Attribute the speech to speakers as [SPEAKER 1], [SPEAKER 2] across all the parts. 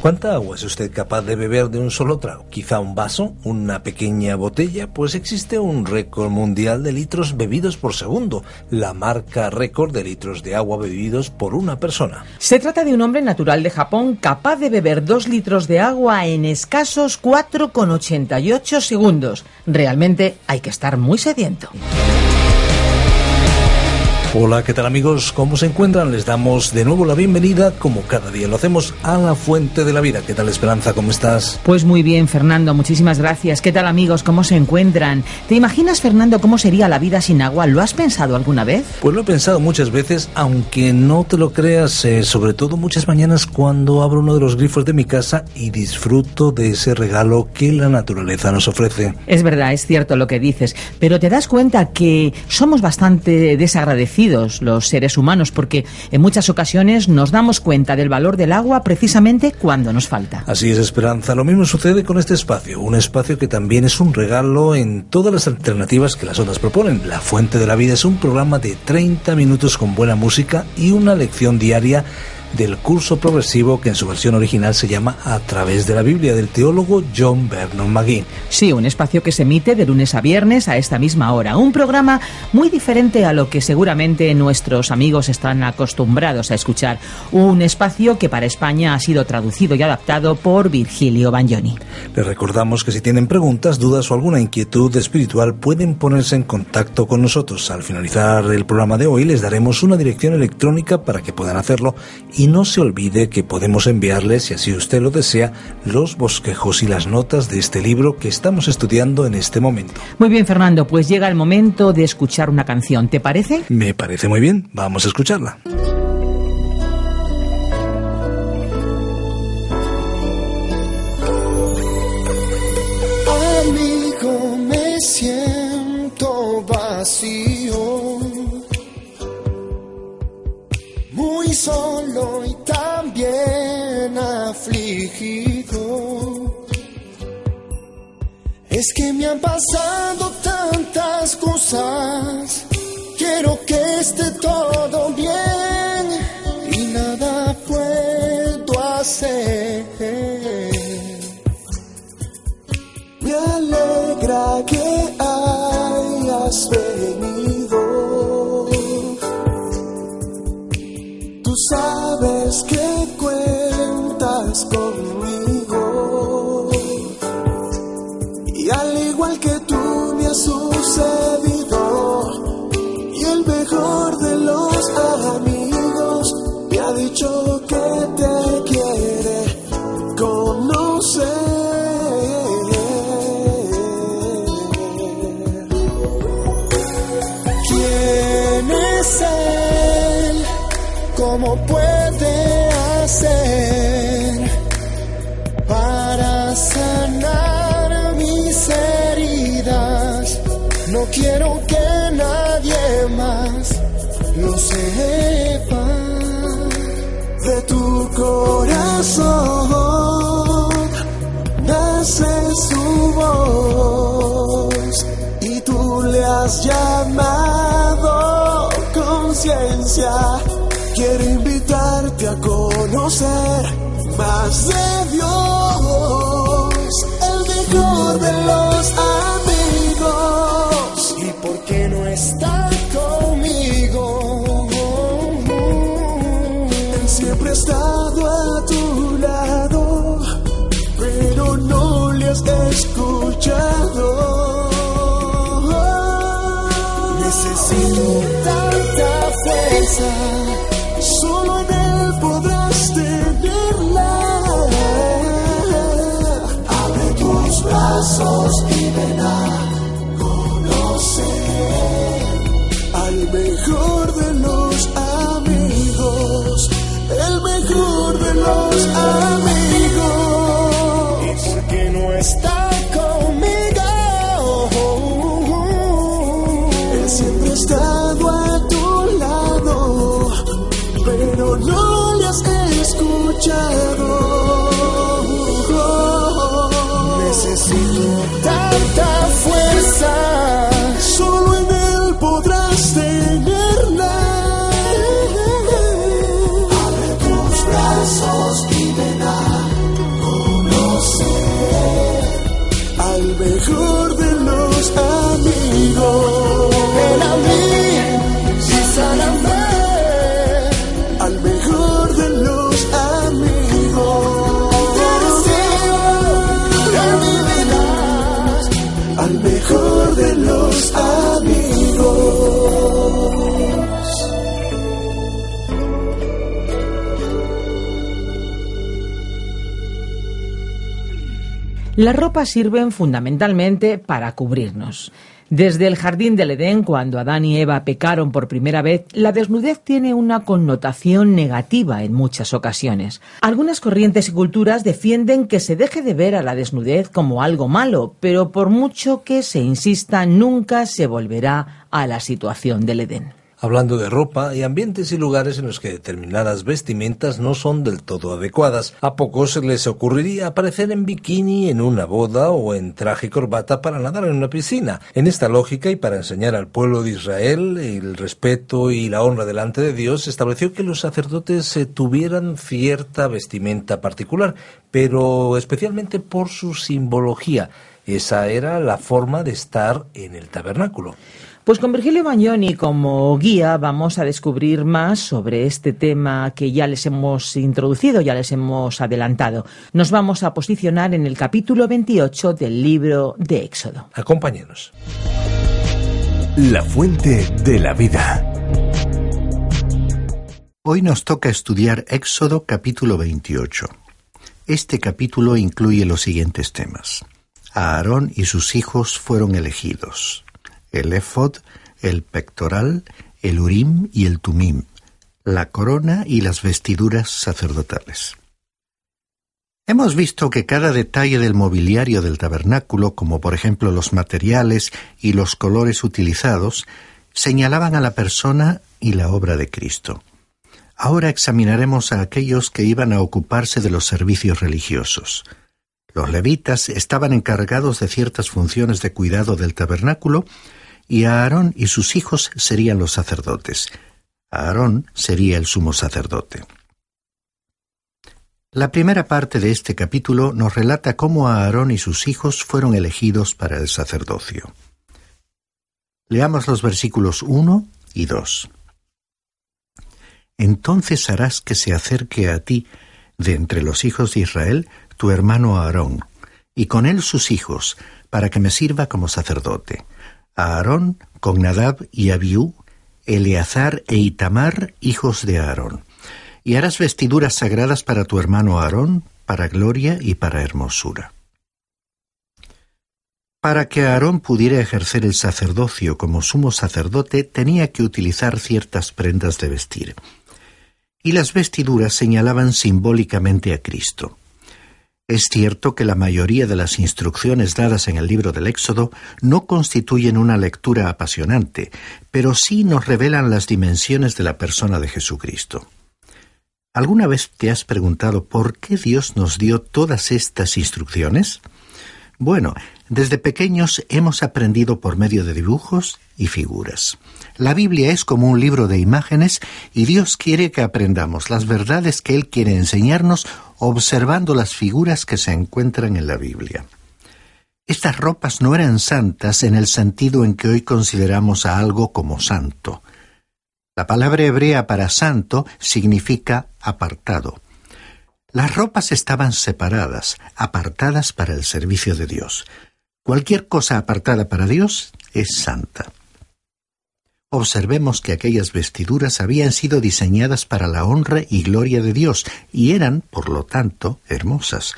[SPEAKER 1] ¿Cuánta agua es usted capaz de beber de un solo trago? ¿Quizá un vaso? ¿Una pequeña botella? Pues existe un récord mundial de litros bebidos por segundo, la marca récord de litros de agua bebidos por una persona.
[SPEAKER 2] Se trata de un hombre natural de Japón capaz de beber dos litros de agua en escasos 4,88 segundos. Realmente hay que estar muy sediento.
[SPEAKER 1] Hola, ¿qué tal amigos? ¿Cómo se encuentran? Les damos de nuevo la bienvenida, como cada día lo hacemos, a la Fuente de la Vida. ¿Qué tal Esperanza? ¿Cómo estás?
[SPEAKER 2] Pues muy bien, Fernando, muchísimas gracias. ¿Qué tal amigos? ¿Cómo se encuentran? ¿Te imaginas, Fernando, cómo sería la vida sin agua? ¿Lo has pensado alguna vez?
[SPEAKER 1] Pues lo he pensado muchas veces, aunque no te lo creas, eh, sobre todo muchas mañanas cuando abro uno de los grifos de mi casa y disfruto de ese regalo que la naturaleza nos ofrece.
[SPEAKER 2] Es verdad, es cierto lo que dices, pero te das cuenta que somos bastante desagradecidos los seres humanos, porque en muchas ocasiones nos damos cuenta del valor del agua precisamente cuando nos falta.
[SPEAKER 1] Así es, Esperanza. Lo mismo sucede con este espacio, un espacio que también es un regalo en todas las alternativas que las otras proponen. La Fuente de la Vida es un programa de 30 minutos con buena música y una lección diaria del curso progresivo que en su versión original se llama A través de la Biblia del teólogo John Vernon McGee.
[SPEAKER 2] Sí, un espacio que se emite de lunes a viernes a esta misma hora. Un programa muy diferente a lo que seguramente nuestros amigos están acostumbrados a escuchar. Un espacio que para España ha sido traducido y adaptado por Virgilio Bagnoni.
[SPEAKER 1] Les recordamos que si tienen preguntas, dudas o alguna inquietud espiritual pueden ponerse en contacto con nosotros. Al finalizar el programa de hoy les daremos una dirección electrónica para que puedan hacerlo y no se olvide que podemos enviarle, si así usted lo desea, los bosquejos y las notas de este libro que estamos estudiando en este momento.
[SPEAKER 2] Muy bien, Fernando, pues llega el momento de escuchar una canción, ¿te parece?
[SPEAKER 1] Me parece muy bien, vamos a escucharla.
[SPEAKER 3] Solo y también afligido. Es que me han pasado tantas cosas, quiero que esté todo bien y nada puedo hacer. Me alegra que hayas venido. Sabes que cuentas conmigo. Y al igual que tú me ha sucedido. ¿Cómo puede hacer para sanar mis heridas? No quiero que nadie más lo sepa de tu corazón. Nace su voz y tú le has llamado conciencia. Quiero invitarte a conocer más de Dios, el mejor de los amigos. ¿Y por qué no está conmigo? Él siempre ha estado a tu lado, pero no le has escuchado. Necesito tanta fuerza, mejor de los amigos, el mejor de los amigos.
[SPEAKER 2] Las ropas sirven fundamentalmente para cubrirnos. Desde el jardín del Edén, cuando Adán y Eva pecaron por primera vez, la desnudez tiene una connotación negativa en muchas ocasiones. Algunas corrientes y culturas defienden que se deje de ver a la desnudez como algo malo, pero por mucho que se insista, nunca se volverá a la situación del Edén
[SPEAKER 1] hablando de ropa, hay ambientes y lugares en los que determinadas vestimentas no son del todo adecuadas. A pocos les ocurriría aparecer en bikini en una boda o en traje y corbata para nadar en una piscina. En esta lógica y para enseñar al pueblo de Israel el respeto y la honra delante de Dios, estableció que los sacerdotes eh, tuvieran cierta vestimenta particular, pero especialmente por su simbología. Esa era la forma de estar en el tabernáculo.
[SPEAKER 2] Pues con Virgilio Bagnoni como guía vamos a descubrir más sobre este tema que ya les hemos introducido, ya les hemos adelantado. Nos vamos a posicionar en el capítulo 28 del libro de Éxodo.
[SPEAKER 1] Acompáñenos.
[SPEAKER 4] La fuente de la vida.
[SPEAKER 5] Hoy nos toca estudiar Éxodo capítulo 28. Este capítulo incluye los siguientes temas. Aarón y sus hijos fueron elegidos el efod, el pectoral, el urim y el tumim, la corona y las vestiduras sacerdotales. Hemos visto que cada detalle del mobiliario del tabernáculo, como por ejemplo los materiales y los colores utilizados, señalaban a la persona y la obra de Cristo. Ahora examinaremos a aquellos que iban a ocuparse de los servicios religiosos. Los levitas estaban encargados de ciertas funciones de cuidado del tabernáculo y Aarón y sus hijos serían los sacerdotes. Aarón sería el sumo sacerdote. La primera parte de este capítulo nos relata cómo Aarón y sus hijos fueron elegidos para el sacerdocio. Leamos los versículos 1 y 2. Entonces harás que se acerque a ti, de entre los hijos de Israel, tu hermano Aarón, y con él sus hijos, para que me sirva como sacerdote a Aarón con Nadab y Abiú, Eleazar e Itamar, hijos de Aarón. Y harás vestiduras sagradas para tu hermano Aarón, para gloria y para hermosura. Para que Aarón pudiera ejercer el sacerdocio como sumo sacerdote, tenía que utilizar ciertas prendas de vestir. Y las vestiduras señalaban simbólicamente a Cristo. Es cierto que la mayoría de las instrucciones dadas en el libro del Éxodo no constituyen una lectura apasionante, pero sí nos revelan las dimensiones de la persona de Jesucristo. ¿Alguna vez te has preguntado por qué Dios nos dio todas estas instrucciones? Bueno, desde pequeños hemos aprendido por medio de dibujos y figuras. La Biblia es como un libro de imágenes y Dios quiere que aprendamos las verdades que Él quiere enseñarnos observando las figuras que se encuentran en la Biblia. Estas ropas no eran santas en el sentido en que hoy consideramos a algo como santo. La palabra hebrea para santo significa apartado. Las ropas estaban separadas, apartadas para el servicio de Dios. Cualquier cosa apartada para Dios es santa. Observemos que aquellas vestiduras habían sido diseñadas para la honra y gloria de Dios y eran, por lo tanto, hermosas.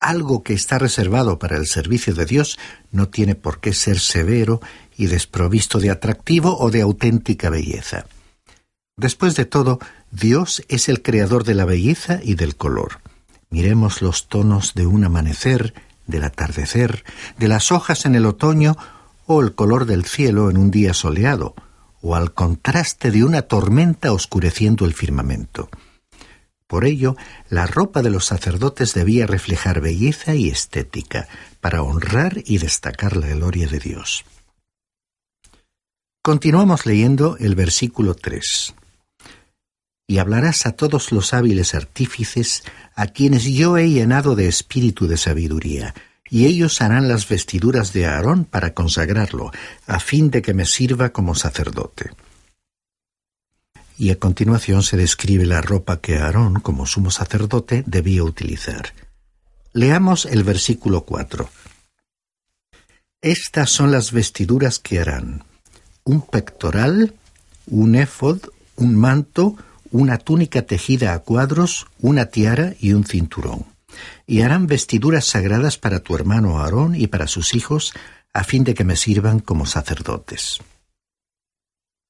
[SPEAKER 5] Algo que está reservado para el servicio de Dios no tiene por qué ser severo y desprovisto de atractivo o de auténtica belleza. Después de todo, Dios es el creador de la belleza y del color. Miremos los tonos de un amanecer, del atardecer, de las hojas en el otoño o el color del cielo en un día soleado, o al contraste de una tormenta oscureciendo el firmamento. Por ello, la ropa de los sacerdotes debía reflejar belleza y estética, para honrar y destacar la gloria de Dios. Continuamos leyendo el versículo 3 y hablarás a todos los hábiles artífices, a quienes yo he llenado de espíritu de sabiduría, y ellos harán las vestiduras de Aarón para consagrarlo, a fin de que me sirva como sacerdote. Y a continuación se describe la ropa que Aarón, como sumo sacerdote, debía utilizar. Leamos el versículo 4. Estas son las vestiduras que harán. Un pectoral, un éfod, un manto, una túnica tejida a cuadros, una tiara y un cinturón. Y harán vestiduras sagradas para tu hermano Aarón y para sus hijos, a fin de que me sirvan como sacerdotes.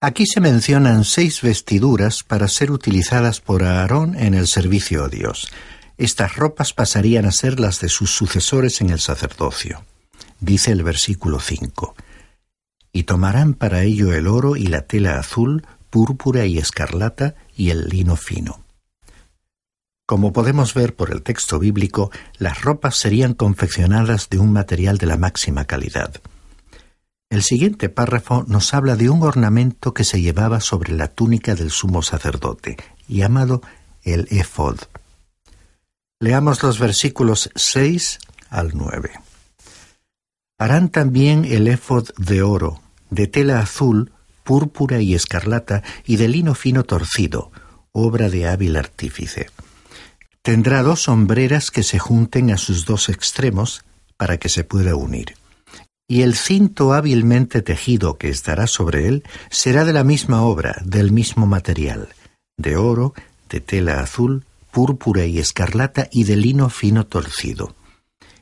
[SPEAKER 5] Aquí se mencionan seis vestiduras para ser utilizadas por Aarón en el servicio a Dios. Estas ropas pasarían a ser las de sus sucesores en el sacerdocio. Dice el versículo 5. Y tomarán para ello el oro y la tela azul, púrpura y escarlata y el lino fino. Como podemos ver por el texto bíblico, las ropas serían confeccionadas de un material de la máxima calidad. El siguiente párrafo nos habla de un ornamento que se llevaba sobre la túnica del sumo sacerdote, llamado el efod. Leamos los versículos 6 al 9. Harán también el efod de oro, de tela azul, púrpura y escarlata, y de lino fino torcido, obra de hábil artífice. Tendrá dos sombreras que se junten a sus dos extremos para que se pueda unir y el cinto hábilmente tejido que estará sobre él será de la misma obra, del mismo material, de oro, de tela azul, púrpura y escarlata y de lino fino torcido.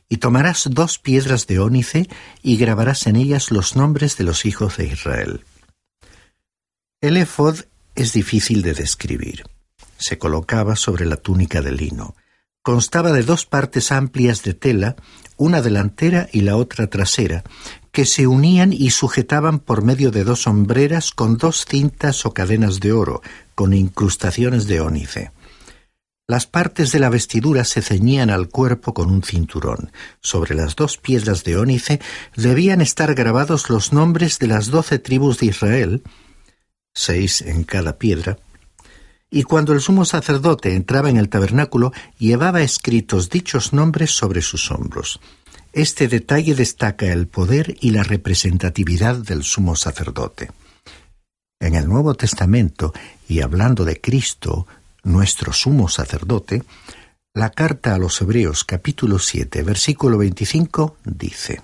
[SPEAKER 5] Y tomarás dos piedras de ónice y grabarás en ellas los nombres de los hijos de Israel. El efod es difícil de describir. Se colocaba sobre la túnica de lino. Constaba de dos partes amplias de tela, una delantera y la otra trasera, que se unían y sujetaban por medio de dos sombreras con dos cintas o cadenas de oro, con incrustaciones de ónice. Las partes de la vestidura se ceñían al cuerpo con un cinturón. Sobre las dos piedras de ónice debían estar grabados los nombres de las doce tribus de Israel, seis en cada piedra, y cuando el sumo sacerdote entraba en el tabernáculo, llevaba escritos dichos nombres sobre sus hombros. Este detalle destaca el poder y la representatividad del sumo sacerdote. En el Nuevo Testamento, y hablando de Cristo, nuestro sumo sacerdote, la carta a los Hebreos capítulo 7, versículo 25 dice,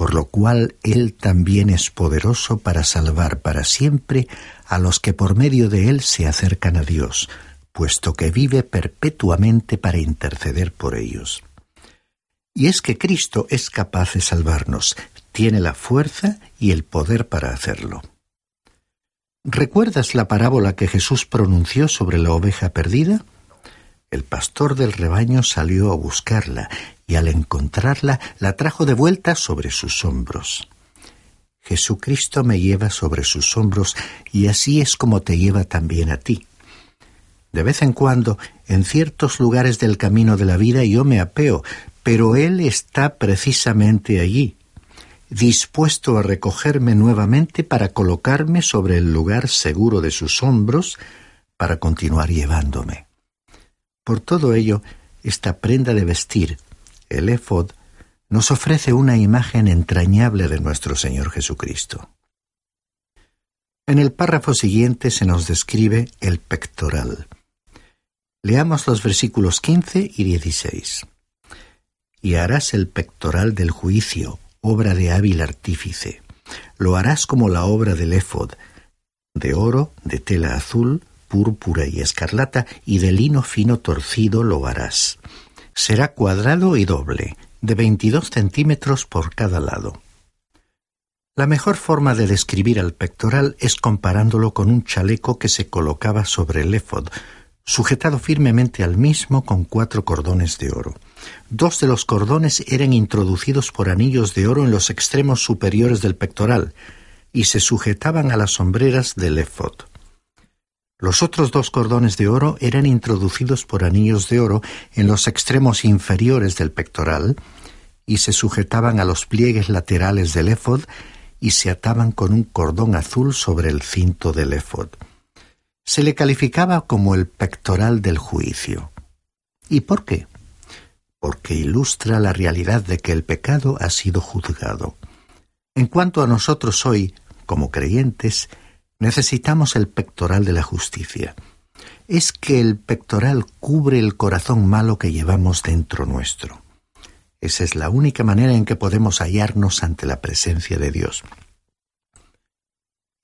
[SPEAKER 5] por lo cual Él también es poderoso para salvar para siempre a los que por medio de Él se acercan a Dios, puesto que vive perpetuamente para interceder por ellos. Y es que Cristo es capaz de salvarnos, tiene la fuerza y el poder para hacerlo. ¿Recuerdas la parábola que Jesús pronunció sobre la oveja perdida? El pastor del rebaño salió a buscarla y al encontrarla la trajo de vuelta sobre sus hombros. Jesucristo me lleva sobre sus hombros y así es como te lleva también a ti. De vez en cuando, en ciertos lugares del camino de la vida yo me apeo, pero Él está precisamente allí, dispuesto a recogerme nuevamente para colocarme sobre el lugar seguro de sus hombros para continuar llevándome. Por todo ello, esta prenda de vestir, el éfod, nos ofrece una imagen entrañable de nuestro Señor Jesucristo. En el párrafo siguiente se nos describe el pectoral. Leamos los versículos 15 y 16. Y harás el pectoral del juicio, obra de hábil artífice. Lo harás como la obra del éfod, de oro, de tela azul, púrpura y escarlata, y de lino fino torcido lo harás. Será cuadrado y doble, de veintidós centímetros por cada lado. La mejor forma de describir al pectoral es comparándolo con un chaleco que se colocaba sobre el éfod, sujetado firmemente al mismo con cuatro cordones de oro. Dos de los cordones eran introducidos por anillos de oro en los extremos superiores del pectoral y se sujetaban a las sombreras del éfod. Los otros dos cordones de oro eran introducidos por anillos de oro en los extremos inferiores del pectoral y se sujetaban a los pliegues laterales del éfod y se ataban con un cordón azul sobre el cinto del éfod. Se le calificaba como el pectoral del juicio. ¿Y por qué? Porque ilustra la realidad de que el pecado ha sido juzgado. En cuanto a nosotros hoy, como creyentes, Necesitamos el pectoral de la justicia. Es que el pectoral cubre el corazón malo que llevamos dentro nuestro. Esa es la única manera en que podemos hallarnos ante la presencia de Dios.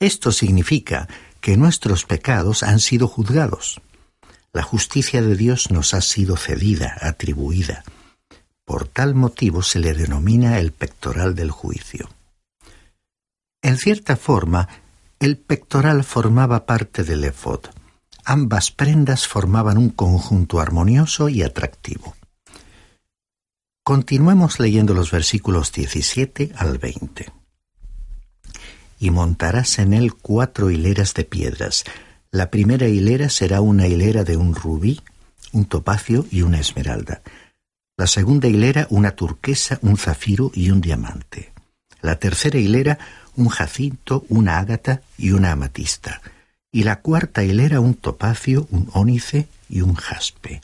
[SPEAKER 5] Esto significa que nuestros pecados han sido juzgados. La justicia de Dios nos ha sido cedida, atribuida. Por tal motivo se le denomina el pectoral del juicio. En cierta forma, el pectoral formaba parte del efod. Ambas prendas formaban un conjunto armonioso y atractivo. Continuemos leyendo los versículos 17 al 20. Y montarás en él cuatro hileras de piedras. La primera hilera será una hilera de un rubí, un topacio y una esmeralda. La segunda hilera una turquesa, un zafiro y un diamante. La tercera hilera un jacinto, una ágata y una amatista. Y la cuarta hilera un topacio, un ónice y un jaspe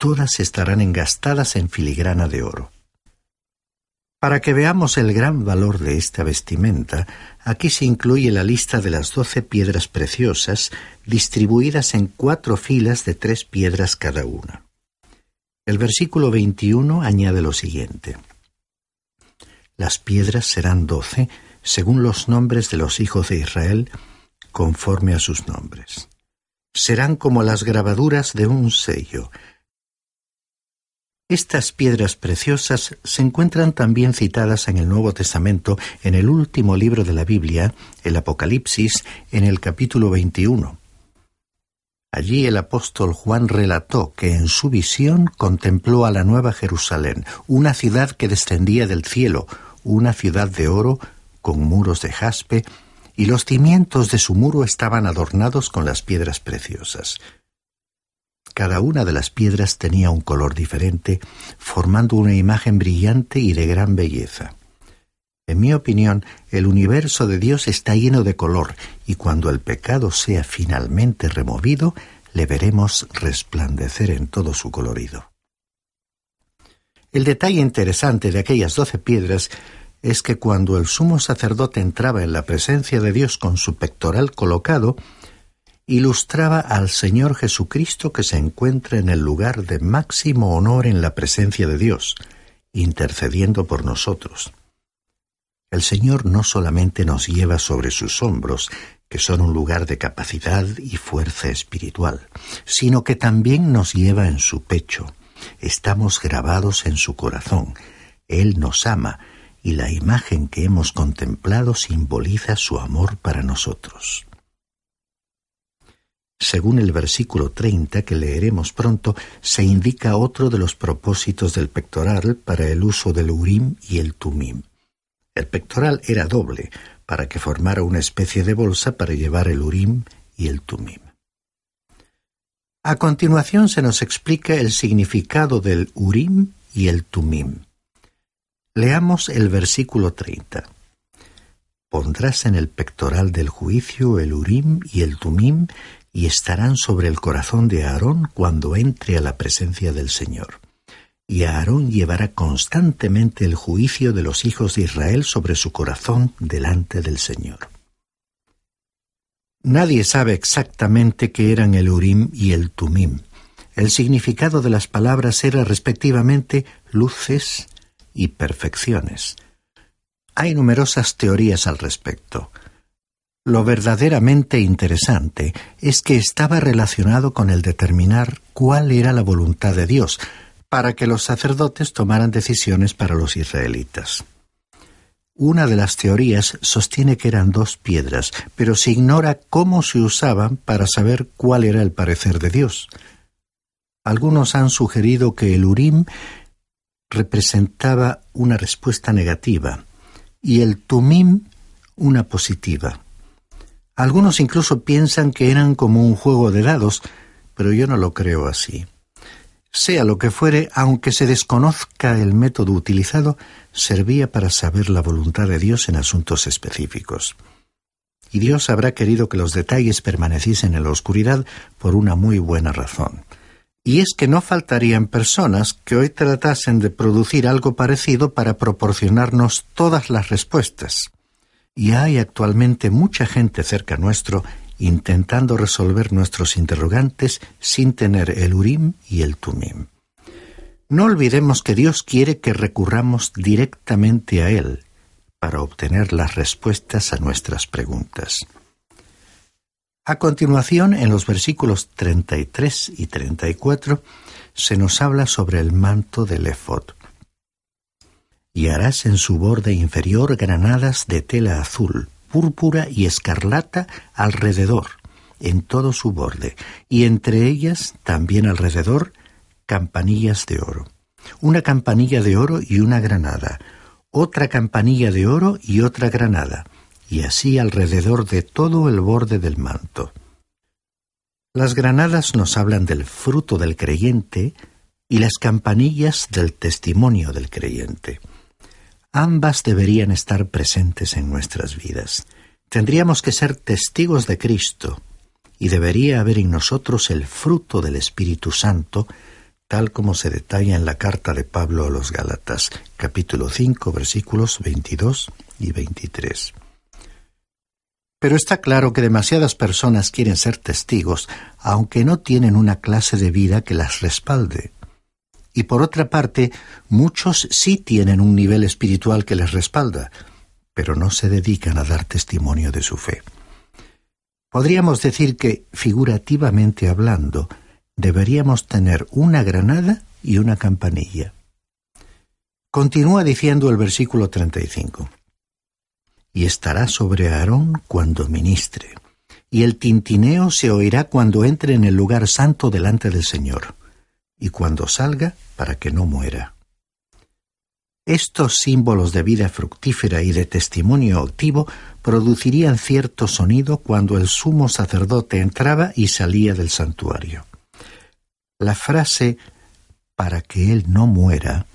[SPEAKER 5] todas estarán engastadas en filigrana de oro. Para que veamos el gran valor de esta vestimenta, aquí se incluye la lista de las doce piedras preciosas distribuidas en cuatro filas de tres piedras cada una. El versículo 21 añade lo siguiente. Las piedras serán doce según los nombres de los hijos de Israel, conforme a sus nombres. Serán como las grabaduras de un sello, estas piedras preciosas se encuentran también citadas en el Nuevo Testamento en el último libro de la Biblia, el Apocalipsis, en el capítulo 21. Allí el apóstol Juan relató que en su visión contempló a la Nueva Jerusalén, una ciudad que descendía del cielo, una ciudad de oro con muros de jaspe, y los cimientos de su muro estaban adornados con las piedras preciosas. Cada una de las piedras tenía un color diferente, formando una imagen brillante y de gran belleza. En mi opinión, el universo de Dios está lleno de color, y cuando el pecado sea finalmente removido, le veremos resplandecer en todo su colorido. El detalle interesante de aquellas doce piedras es que cuando el sumo sacerdote entraba en la presencia de Dios con su pectoral colocado, ilustraba al Señor Jesucristo que se encuentra en el lugar de máximo honor en la presencia de Dios, intercediendo por nosotros. El Señor no solamente nos lleva sobre sus hombros, que son un lugar de capacidad y fuerza espiritual, sino que también nos lleva en su pecho. Estamos grabados en su corazón. Él nos ama y la imagen que hemos contemplado simboliza su amor para nosotros. Según el versículo 30 que leeremos pronto, se indica otro de los propósitos del pectoral para el uso del urim y el tumim. El pectoral era doble, para que formara una especie de bolsa para llevar el urim y el tumim. A continuación se nos explica el significado del urim y el tumim. Leamos el versículo 30. Pondrás en el pectoral del juicio el urim y el tumim y estarán sobre el corazón de Aarón cuando entre a la presencia del Señor. Y Aarón llevará constantemente el juicio de los hijos de Israel sobre su corazón delante del Señor. Nadie sabe exactamente qué eran el Urim y el Tumim. El significado de las palabras era respectivamente luces y perfecciones. Hay numerosas teorías al respecto. Lo verdaderamente interesante es que estaba relacionado con el determinar cuál era la voluntad de Dios, para que los sacerdotes tomaran decisiones para los israelitas. Una de las teorías sostiene que eran dos piedras, pero se ignora cómo se usaban para saber cuál era el parecer de Dios. Algunos han sugerido que el Urim representaba una respuesta negativa y el Tumim una positiva. Algunos incluso piensan que eran como un juego de dados, pero yo no lo creo así. Sea lo que fuere, aunque se desconozca el método utilizado, servía para saber la voluntad de Dios en asuntos específicos. Y Dios habrá querido que los detalles permaneciesen en la oscuridad por una muy buena razón. Y es que no faltarían personas que hoy tratasen de producir algo parecido para proporcionarnos todas las respuestas y hay actualmente mucha gente cerca nuestro intentando resolver nuestros interrogantes sin tener el Urim y el Tumim. No olvidemos que Dios quiere que recurramos directamente a Él para obtener las respuestas a nuestras preguntas. A continuación, en los versículos 33 y 34, se nos habla sobre el manto del efod. Y harás en su borde inferior granadas de tela azul, púrpura y escarlata alrededor, en todo su borde, y entre ellas, también alrededor, campanillas de oro. Una campanilla de oro y una granada, otra campanilla de oro y otra granada, y así alrededor de todo el borde del manto. Las granadas nos hablan del fruto del creyente y las campanillas del testimonio del creyente. Ambas deberían estar presentes en nuestras vidas. Tendríamos que ser testigos de Cristo y debería haber en nosotros el fruto del Espíritu Santo, tal como se detalla en la carta de Pablo a los Gálatas, capítulo 5, versículos 22 y 23. Pero está claro que demasiadas personas quieren ser testigos, aunque no tienen una clase de vida que las respalde. Y por otra parte, muchos sí tienen un nivel espiritual que les respalda, pero no se dedican a dar testimonio de su fe. Podríamos decir que, figurativamente hablando, deberíamos tener una granada y una campanilla. Continúa diciendo el versículo 35 y estará sobre Aarón cuando ministre, y el tintineo se oirá cuando entre en el lugar santo delante del Señor, y cuando salga para que no muera. Estos símbolos de vida fructífera y de testimonio activo producirían cierto sonido cuando el sumo sacerdote entraba y salía del santuario. La frase para que él no muera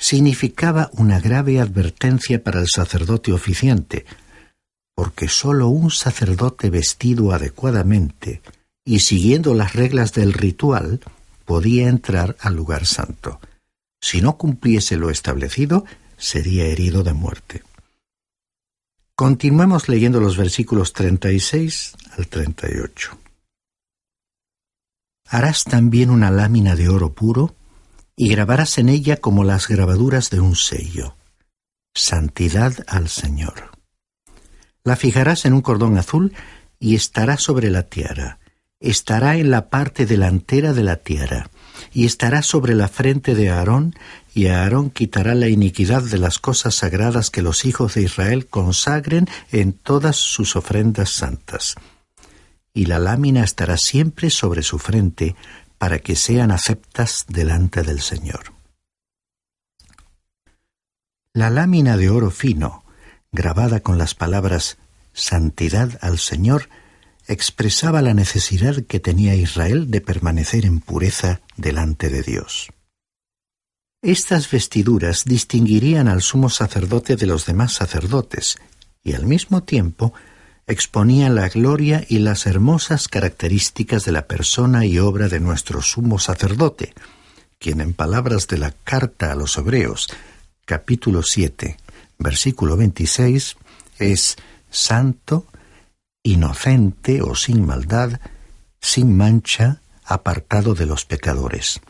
[SPEAKER 5] significaba una grave advertencia para el sacerdote oficiante, porque sólo un sacerdote vestido adecuadamente y siguiendo las reglas del ritual podía entrar al lugar santo. Si no cumpliese lo establecido, sería herido de muerte. Continuemos leyendo los versículos 36 al 38. Harás también una lámina de oro puro y grabarás en ella como las grabaduras de un sello. Santidad al Señor. La fijarás en un cordón azul y estará sobre la tiara. Estará en la parte delantera de la tiara y estará sobre la frente de Aarón, y Aarón quitará la iniquidad de las cosas sagradas que los hijos de Israel consagren en todas sus ofrendas santas. Y la lámina estará siempre sobre su frente, para que sean aceptas delante del Señor. La lámina de oro fino, grabada con las palabras Santidad al Señor, expresaba la necesidad que tenía Israel de permanecer en pureza delante de Dios. Estas vestiduras distinguirían al sumo sacerdote de los demás sacerdotes y al mismo tiempo exponía la gloria y las hermosas características de la persona y obra de nuestro sumo sacerdote, quien en palabras de la carta a los Hebreos, capítulo 7, versículo 26, es santo, inocente o sin maldad, sin mancha, apartado de los pecadores.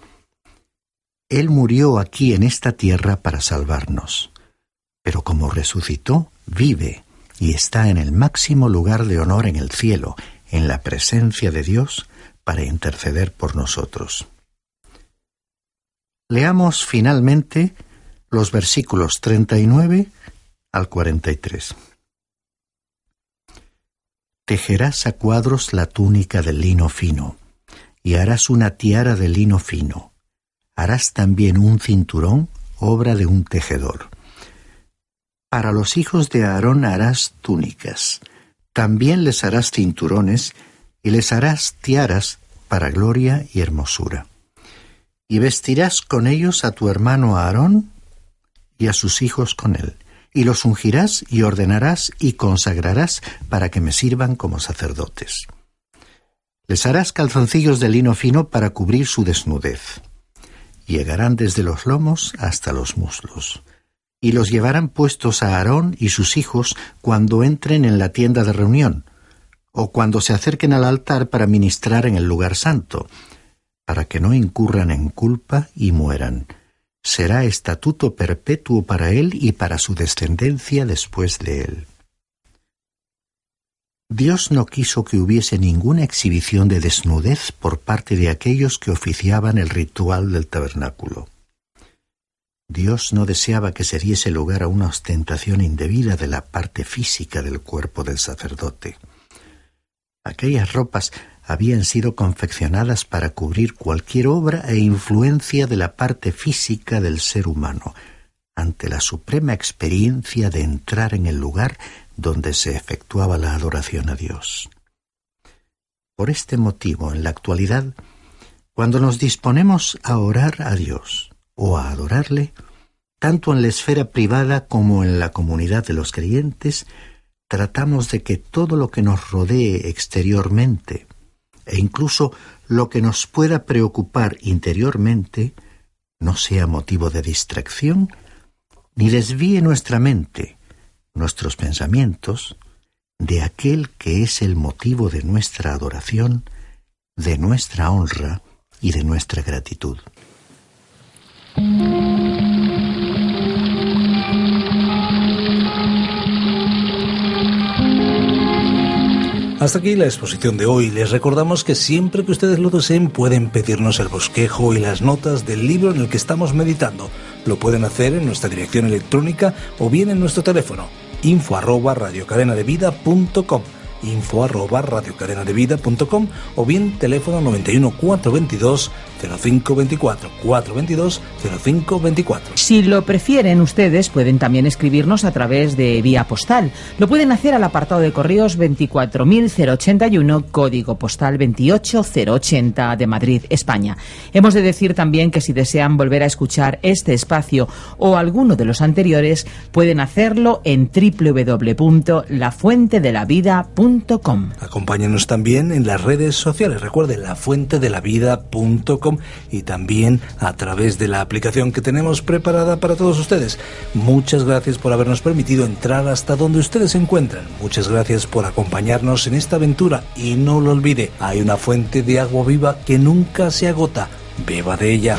[SPEAKER 5] Él murió aquí en esta tierra para salvarnos, pero como resucitó, vive y está en el máximo lugar de honor en el cielo, en la presencia de Dios, para interceder por nosotros. Leamos finalmente los versículos 39 al 43. Tejerás a cuadros la túnica de lino fino, y harás una tiara de lino fino. Harás también un cinturón, obra de un tejedor para los hijos de Aarón harás túnicas, también les harás cinturones y les harás tiaras para gloria y hermosura. Y vestirás con ellos a tu hermano Aarón y a sus hijos con él, y los ungirás y ordenarás y consagrarás para que me sirvan como sacerdotes. Les harás calzoncillos de lino fino para cubrir su desnudez. Llegarán desde los lomos hasta los muslos y los llevarán puestos a Aarón y sus hijos cuando entren en la tienda de reunión, o cuando se acerquen al altar para ministrar en el lugar santo, para que no incurran en culpa y mueran. Será estatuto perpetuo para él y para su descendencia después de él. Dios no quiso que hubiese ninguna exhibición de desnudez por parte de aquellos que oficiaban el ritual del tabernáculo. Dios no deseaba que se diese lugar a una ostentación indebida de la parte física del cuerpo del sacerdote. Aquellas ropas habían sido confeccionadas para cubrir cualquier obra e influencia de la parte física del ser humano, ante la suprema experiencia de entrar en el lugar donde se efectuaba la adoración a Dios. Por este motivo, en la actualidad, cuando nos disponemos a orar a Dios o a adorarle, tanto en la esfera privada como en la comunidad de los creyentes, tratamos de que todo lo que nos rodee exteriormente e incluso lo que nos pueda preocupar interiormente no sea motivo de distracción ni desvíe nuestra mente, nuestros pensamientos, de aquel que es el motivo de nuestra adoración, de nuestra honra y de nuestra gratitud.
[SPEAKER 1] Hasta aquí la exposición de hoy. Les recordamos que siempre que ustedes lo deseen pueden pedirnos el bosquejo y las notas del libro en el que estamos meditando. Lo pueden hacer en nuestra dirección electrónica o bien en nuestro teléfono info arroba radiocadenadevida.com info arroba radiocadenadevida.com o bien teléfono 91 422 0524 422 0524.
[SPEAKER 2] Si lo prefieren ustedes, pueden también escribirnos a través de vía postal. Lo pueden hacer al apartado de correos 24081, código postal 28080 de Madrid, España. Hemos de decir también que si desean volver a escuchar este espacio o alguno de los anteriores, pueden hacerlo en www.lafuentedelavida.com.
[SPEAKER 1] Acompáñenos también en las redes sociales. Recuerden, lafuentedelavida.com y también a través de la aplicación que tenemos preparada para todos ustedes. Muchas gracias por habernos permitido entrar hasta donde ustedes se encuentran. Muchas gracias por acompañarnos en esta aventura y no lo olvide, hay una fuente de agua viva que nunca se agota. Beba de ella.